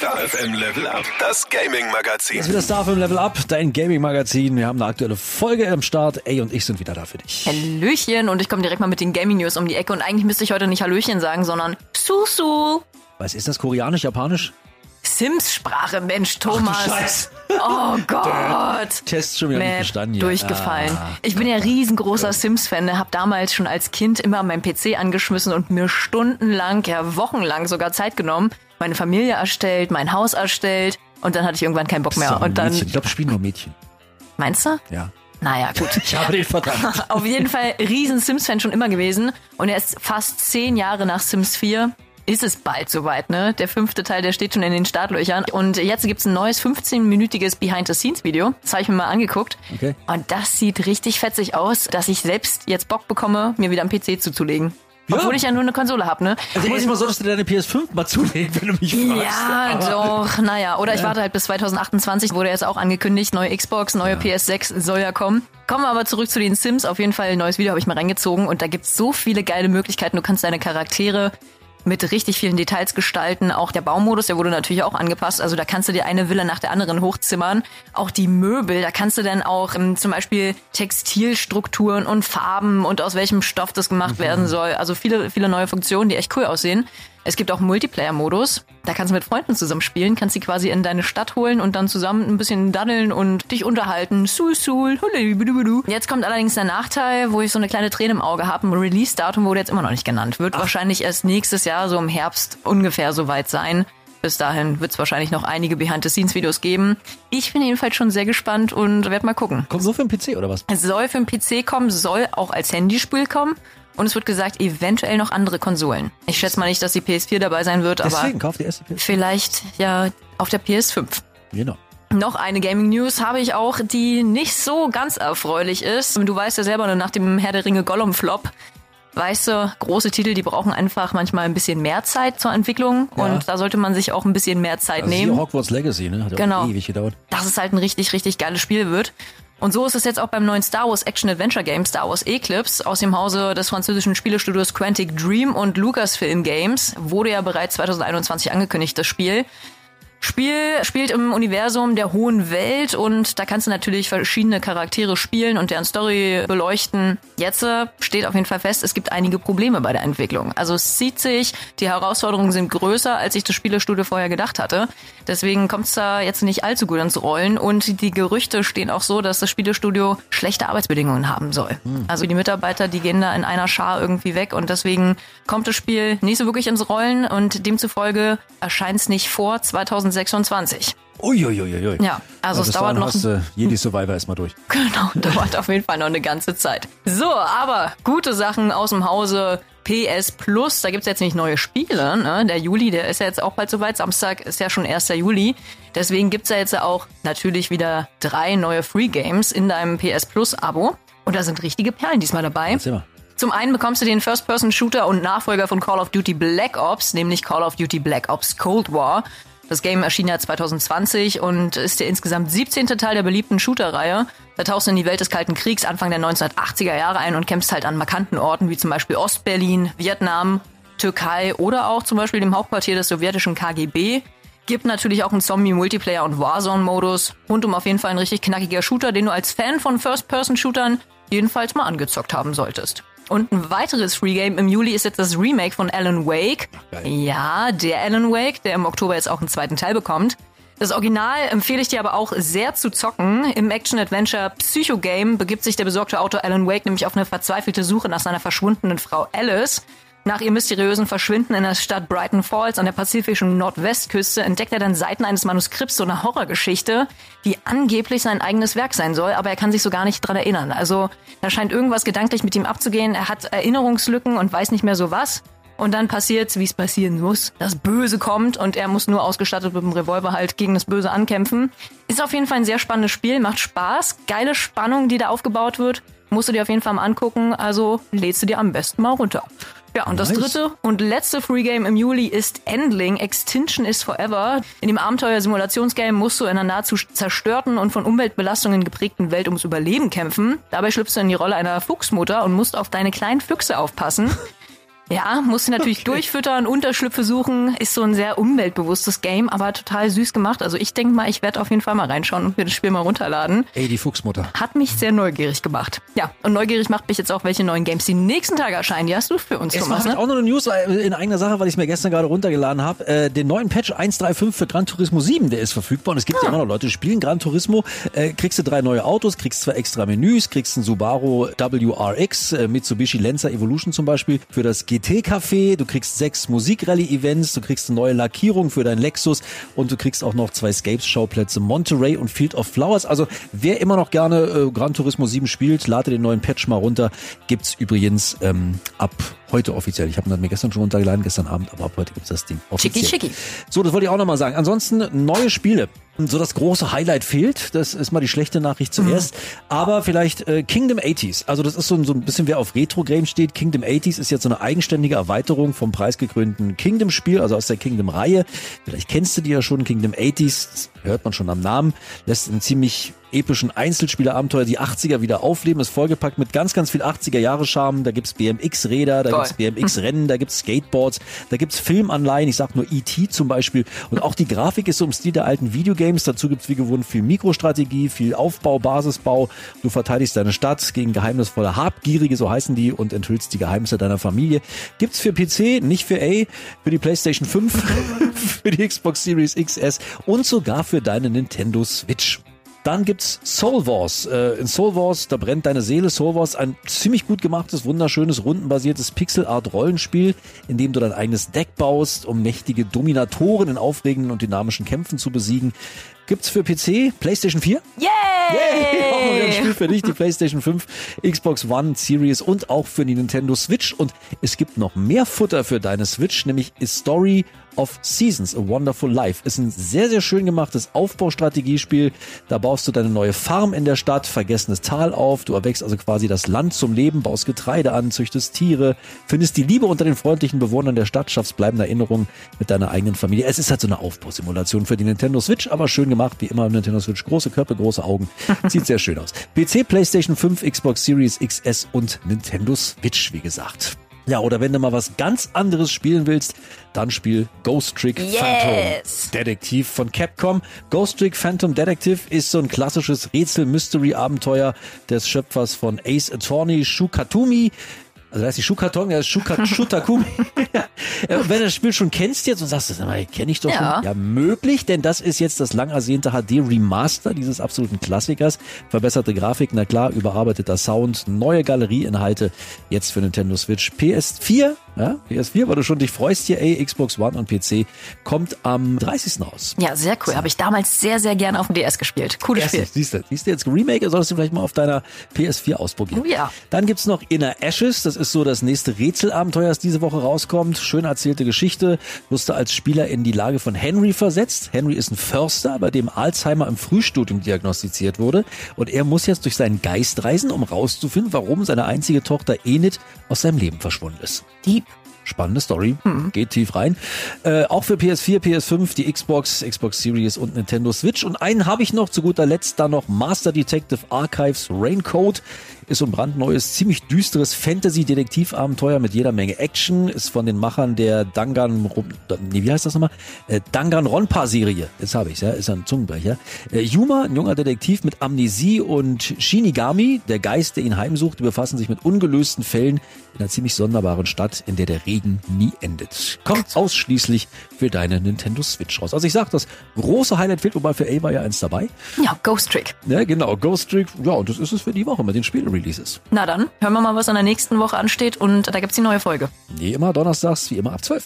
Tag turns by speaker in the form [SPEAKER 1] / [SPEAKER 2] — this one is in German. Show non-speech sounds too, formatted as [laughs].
[SPEAKER 1] Star FM Level Up, das Gaming Magazin.
[SPEAKER 2] Jetzt wieder Star FM Level Up, dein Gaming-Magazin. Wir haben eine aktuelle Folge am Start. Ey und ich sind wieder da für dich.
[SPEAKER 3] Hallöchen und ich komme direkt mal mit den Gaming News um die Ecke und eigentlich müsste ich heute nicht Hallöchen sagen, sondern Susu.
[SPEAKER 2] Was ist das? Koreanisch, Japanisch?
[SPEAKER 3] Sims-Sprache, Mensch, Thomas. Oh [laughs] Gott.
[SPEAKER 2] Test schon wieder nicht
[SPEAKER 3] Matt,
[SPEAKER 2] bestanden hier.
[SPEAKER 3] durchgefallen.
[SPEAKER 2] Ah.
[SPEAKER 3] ich bin ja riesengroßer Sims-Fan, habe damals schon als Kind immer meinen PC angeschmissen und mir stundenlang, ja wochenlang sogar Zeit genommen, meine Familie erstellt, mein Haus erstellt und dann hatte ich irgendwann keinen Bock mehr. Und dann,
[SPEAKER 2] Mädchen. Ich glaube, spielen nur Mädchen.
[SPEAKER 3] meinst du?
[SPEAKER 2] Ja.
[SPEAKER 3] Naja, gut. [laughs]
[SPEAKER 2] Ich habe den Verdacht. [laughs]
[SPEAKER 3] Auf jeden Fall riesen Sims-Fan schon immer gewesen. Und jetzt fast zehn Jahre nach Sims 4 ist es bald soweit, ne? Der fünfte Teil, der steht schon in den Startlöchern. Und jetzt gibt's ein neues 15-minütiges Behind-the-Scenes-Video. Das habe ich mir mal angeguckt.
[SPEAKER 2] Okay.
[SPEAKER 3] Und das sieht richtig fetzig aus, dass ich selbst jetzt Bock bekomme, mir wieder am PC zuzulegen.
[SPEAKER 2] Ja.
[SPEAKER 3] Obwohl ich ja nur eine Konsole habe, ne?
[SPEAKER 2] Also erstmal solltest du deine PS5 mal zulegen, wenn du mich fragst.
[SPEAKER 3] Ja,
[SPEAKER 2] Aber-
[SPEAKER 3] doch, naja. Oder ich warte halt bis 2028, wurde jetzt auch angekündigt, neue Xbox, neue PS6 soll ja kommen. Kommen wir aber zurück zu den Sims. Auf jeden Fall ein neues Video habe ich mal reingezogen und da gibt's so viele geile Möglichkeiten. Du kannst deine Charaktere mit richtig vielen Details gestalten. Auch der Baumodus, der wurde natürlich auch angepasst. Also da kannst du dir eine Villa nach der anderen hochzimmern. Auch die Möbel, da kannst du dann auch ähm, zum Beispiel Textilstrukturen und Farben und aus welchem Stoff das gemacht werden soll. Also viele, viele neue Funktionen, die echt cool aussehen. Es gibt auch Multiplayer-Modus. Da kannst du mit Freunden zusammen spielen, kannst sie quasi in deine Stadt holen und dann zusammen ein bisschen daddeln und dich unterhalten. Sul, sul. Jetzt kommt allerdings der Nachteil, wo ich so eine kleine Träne im Auge habe. Ein Release-Datum wurde jetzt immer noch nicht genannt. Wird wahrscheinlich erst nächstes Jahr, so im Herbst, ungefähr soweit sein. Bis dahin wird es wahrscheinlich noch einige Behind-the-Scenes-Videos geben. Ich bin jedenfalls schon sehr gespannt und werde mal gucken.
[SPEAKER 2] Kommt so für den PC oder was?
[SPEAKER 3] Es soll für den PC kommen, soll auch als Handyspiel kommen. Und es wird gesagt, eventuell noch andere Konsolen. Ich schätze mal nicht, dass die PS4 dabei sein wird, aber
[SPEAKER 2] Deswegen kauft die erste PS5.
[SPEAKER 3] vielleicht ja auf der PS5.
[SPEAKER 2] Genau.
[SPEAKER 3] Noch eine Gaming News habe ich auch, die nicht so ganz erfreulich ist. Du weißt ja selber, nach dem Herr der Ringe Gollum Flop, weißt du, große Titel, die brauchen einfach manchmal ein bisschen mehr Zeit zur Entwicklung
[SPEAKER 2] Ja.
[SPEAKER 3] und da sollte man sich auch ein bisschen mehr Zeit
[SPEAKER 2] Also
[SPEAKER 3] nehmen.
[SPEAKER 2] Hogwarts Legacy, ne? Hat
[SPEAKER 3] Genau.
[SPEAKER 2] ewig gedauert.
[SPEAKER 3] dass es halt ein richtig, richtig geiles Spiel wird. Und so ist es jetzt auch beim neuen Star Wars Action Adventure Game Star Wars Eclipse aus dem Hause des französischen Spielestudios Quantic Dream und Lucasfilm Games. Wurde ja bereits 2021 angekündigt, das Spiel. Spiel spielt im Universum der hohen Welt und da kannst du natürlich verschiedene Charaktere spielen und deren Story beleuchten. Jetzt äh, steht auf jeden Fall fest, es gibt einige Probleme bei der Entwicklung. Also es zieht sich, die Herausforderungen sind größer, als ich das Spielestudio vorher gedacht hatte. Deswegen kommt es da jetzt nicht allzu gut ins Rollen und die Gerüchte stehen auch so, dass das Spielestudio schlechte Arbeitsbedingungen haben soll. Also die Mitarbeiter, die gehen da in einer Schar irgendwie weg und deswegen kommt das Spiel nicht so wirklich ins Rollen und demzufolge erscheint es nicht vor 2026.
[SPEAKER 2] Uiuiuiui.
[SPEAKER 3] Ja, also es
[SPEAKER 2] bis
[SPEAKER 3] dauert noch
[SPEAKER 2] Hast, äh, Jedi Survivor erstmal durch. [laughs]
[SPEAKER 3] Genau, dauert auf jeden Fall noch eine ganze Zeit. So, aber gute Sachen aus dem Hause PS Plus. Da gibt's jetzt nicht neue Spiele. Ne? Der Juli, der ist ja jetzt auch bald soweit. Samstag ist ja schon 1. Juli. Deswegen gibt's ja jetzt auch natürlich wieder drei neue Free Games in deinem PS Plus Abo. Und da sind richtige Perlen diesmal dabei.
[SPEAKER 2] Erzähl mal.
[SPEAKER 3] Zum einen bekommst du den First-Person-Shooter und Nachfolger von Call of Duty Black Ops, nämlich Call of Duty Black Ops Cold War. Das Game erschien ja 2020 und ist der insgesamt 17. Teil der beliebten Shooter-Reihe. Da tauchst du in die Welt des Kalten Kriegs Anfang der 1980er Jahre ein und kämpfst halt an markanten Orten wie zum Beispiel Ostberlin, Vietnam, Türkei oder auch zum Beispiel dem Hauptquartier des sowjetischen KGB. Gibt natürlich auch einen Zombie-Multiplayer- und Warzone-Modus. Rundum auf jeden Fall ein richtig knackiger Shooter, den du als Fan von First-Person-Shootern jedenfalls mal angezockt haben solltest. Und ein weiteres Free Game im Juli ist jetzt das Remake von Alan Wake. Ja, der Alan Wake, der im Oktober jetzt auch einen zweiten Teil bekommt. Das Original empfehle ich dir aber auch sehr zu zocken. Im Action-Adventure Psycho-Game begibt sich der besorgte Autor Alan Wake nämlich auf eine verzweifelte Suche nach seiner verschwundenen Frau Alice. Nach ihrem mysteriösen Verschwinden in der Stadt Brighton Falls an der pazifischen Nordwestküste entdeckt er dann Seiten eines Manuskripts so einer Horrorgeschichte, die angeblich sein eigenes Werk sein soll, aber er kann sich so gar nicht dran erinnern. Also da scheint irgendwas gedanklich mit ihm abzugehen. Er hat Erinnerungslücken und weiß nicht mehr so was. Und dann passiert, wie es passieren muss. Das Böse kommt und er muss nur ausgestattet mit dem Revolver halt gegen das Böse ankämpfen. Ist auf jeden Fall ein sehr spannendes Spiel, macht Spaß. Geile Spannung, die da aufgebaut wird. Musst du dir auf jeden Fall mal angucken. Also lädst du dir am besten mal runter. Ja, und das
[SPEAKER 2] Nice.
[SPEAKER 3] dritte und letzte Free Game im Juli ist Endling. Extinction is Forever. In dem Abenteuer-Simulationsgame musst du in einer nahezu zerstörten und von Umweltbelastungen geprägten Welt ums Überleben kämpfen. Dabei schlüpfst du in die Rolle einer Fuchsmutter und musst auf deine kleinen Füchse aufpassen. Ja, musst du natürlich [laughs] okay. durchfüttern, Unterschlüpfe suchen. Ist so ein sehr umweltbewusstes Game, aber total süß gemacht. Also ich denke mal, ich werde auf jeden Fall mal reinschauen und mir das Spiel mal runterladen.
[SPEAKER 2] Ey, die Fuchsmutter.
[SPEAKER 3] Hat mich sehr neugierig gemacht. Ja, und neugierig macht mich jetzt auch, welche neuen Games die nächsten Tage erscheinen. Die hast du für uns,
[SPEAKER 2] es
[SPEAKER 3] Thomas.
[SPEAKER 2] Ne? auch noch eine News in eigener Sache, weil ich es mir gestern gerade runtergeladen habe. Äh, den neuen Patch 135 für Gran Turismo 7, der ist verfügbar. Und es gibt ah. ja immer noch Leute, die spielen Gran Turismo. Äh, kriegst du drei neue Autos, kriegst zwei extra Menüs, kriegst ein Subaru WRX, äh, Mitsubishi Lancer Evolution zum Beispiel für das GT-Café. Du kriegst sechs Musikrally-Events, du kriegst eine neue Lackierung für dein Lexus und du kriegst auch noch zwei Scapes-Schauplätze Monterey und Field of Flowers. Also wer immer noch gerne äh, Gran Turismo 7 spielt, lade den neuen Patch mal runter. Gibt's übrigens ähm, ab heute offiziell. Ich habe mir gestern schon runtergeladen, gestern Abend, aber ab heute gibt's das Ding offiziell.
[SPEAKER 3] Schicki, schicki.
[SPEAKER 2] So, das wollte ich auch nochmal sagen. Ansonsten neue Spiele. So das große Highlight fehlt. Das ist mal die schlechte Nachricht zuerst. Mhm. Aber vielleicht äh, Kingdom 80s. Also das ist so, so ein bisschen, wer auf Retro-Games steht. Kingdom 80s ist jetzt so eine eigenständige Erweiterung vom preisgekrönten Kingdom-Spiel, also aus der Kingdom-Reihe. Vielleicht kennst du die ja schon. Kingdom 80s, hört man schon am Namen, lässt ein ziemlich epischen Einzelspielerabenteuer die 80er wieder aufleben. Ist vollgepackt mit ganz, ganz viel 80er-Jahre-Charme. Da gibt's BMX-Räder, da Toll. gibt's BMX-Rennen, da gibt's Skateboards, da gibt's Filmanleihen. Ich sag nur E.T. zum Beispiel. Und auch die Grafik ist so im Stil der alten Videogames. Dazu gibt's wie gewohnt viel Mikrostrategie, viel Aufbau, Basisbau. Du verteidigst deine Stadt gegen geheimnisvolle Habgierige, so heißen die, und enthüllst die Geheimnisse deiner Familie. Gibt's für PC, nicht für A, für die PlayStation 5, [laughs] für die Xbox Series XS und sogar für deine Nintendo Switch. Dann gibt's Soul Wars. Äh, in Soul Wars, da brennt deine Seele. Soul Wars, ein ziemlich gut gemachtes, wunderschönes, rundenbasiertes Pixel-Art-Rollenspiel, in dem du dein eigenes Deck baust, um mächtige Dominatoren in aufregenden und dynamischen Kämpfen zu besiegen. Gibt's für PC, PlayStation 4?
[SPEAKER 3] Yay! Yay! [laughs]
[SPEAKER 2] Auch ein Spiel für dich, die PlayStation 5, Xbox One Series und auch für die Nintendo Switch. Und es gibt noch mehr Futter für deine Switch, nämlich A Story of Seasons, A Wonderful Life. Ist ein sehr, sehr schön gemachtes Aufbaustrategiespiel. Da baust du deine neue Farm in der Stadt, vergessenes Tal auf. Du erwächst also quasi das Land zum Leben, baust Getreide an, züchtest Tiere, findest die Liebe unter den freundlichen Bewohnern der Stadt, schaffst bleibende Erinnerungen mit deiner eigenen Familie. Es ist halt so eine Aufbausimulation für die Nintendo Switch, aber schön gemacht, wie immer im Nintendo Switch. Große Köpfe, große Augen. Sieht sehr schön aus. [laughs] PC, PlayStation 5, Xbox Series XS und Nintendo Switch, wie gesagt. Ja, oder wenn du mal was ganz anderes spielen willst, dann spiel Ghost Trick yes. Phantom Detektiv von Capcom. Ghost Trick Phantom Detective ist so ein klassisches Rätsel-Mystery-Abenteuer des Schöpfers von Ace Attorney Shukatumi. Also da ist die Schuhkarton, der ist ja. [laughs] Wenn du das Spiel schon kennst jetzt und sagst, das kenne ich doch ja. schon. Ja, möglich, denn das ist jetzt das lang ersehnte HD Remaster dieses absoluten Klassikers. Verbesserte Grafik, na klar, überarbeiteter Sound, neue Galerieinhalte, jetzt für Nintendo Switch. PS4 ja, PS4, weil du schon dich freust hier, ey, Xbox One und PC kommt am 30. raus.
[SPEAKER 3] Ja, sehr cool. Habe ich damals sehr, sehr gerne auf dem DS gespielt. Cooles Spiel.
[SPEAKER 2] Siehst du, siehst du jetzt Remake, solltest du vielleicht mal auf deiner PS4 ausprobieren.
[SPEAKER 3] Oh ja.
[SPEAKER 2] Dann gibt's noch Inner Ashes, das ist so das nächste Rätselabenteuer, das diese Woche rauskommt. Schön erzählte Geschichte. Wirst du als Spieler in die Lage von Henry versetzt. Henry ist ein Förster, bei dem Alzheimer im Frühstudium diagnostiziert wurde. Und er muss jetzt durch seinen Geist reisen, um rauszufinden, warum seine einzige Tochter Enid aus seinem Leben verschwunden ist.
[SPEAKER 3] Die keep
[SPEAKER 2] Spannende Story. Mhm. Geht tief rein. Äh, auch für PS4, PS5, die Xbox, Xbox Series und Nintendo Switch. Und einen habe ich noch zu guter Letzt da noch Master Detective Archives Raincoat ist so ein brandneues, ziemlich düsteres Fantasy-Detektivabenteuer mit jeder Menge Action. Ist von den Machern der Dangan, nee, wie heißt das nochmal? Äh, Danganronpa-Serie. Jetzt habe ich's, ja, ist ein Zungenbrecher. Äh, Yuma, ein junger Detektiv mit Amnesie und Shinigami, der Geist, der ihn heimsucht, die befassen sich mit ungelösten Fällen in einer ziemlich sonderbaren Stadt, in der der Regen nie endet. Kommt ausschließlich für deine Nintendo Switch raus. Also ich sag, das große Highlight fehlt, wobei für A war ja eins dabei.
[SPEAKER 3] Ja, Ghost Trick.
[SPEAKER 2] Ja, genau, Ghost Trick. Ja, und das ist es für die Woche mit den Spielen Releases.
[SPEAKER 3] Na dann, hören wir mal, was an der nächsten Woche ansteht und da gibt's die neue Folge.
[SPEAKER 2] Wie immer donnerstags, wie immer ab 12.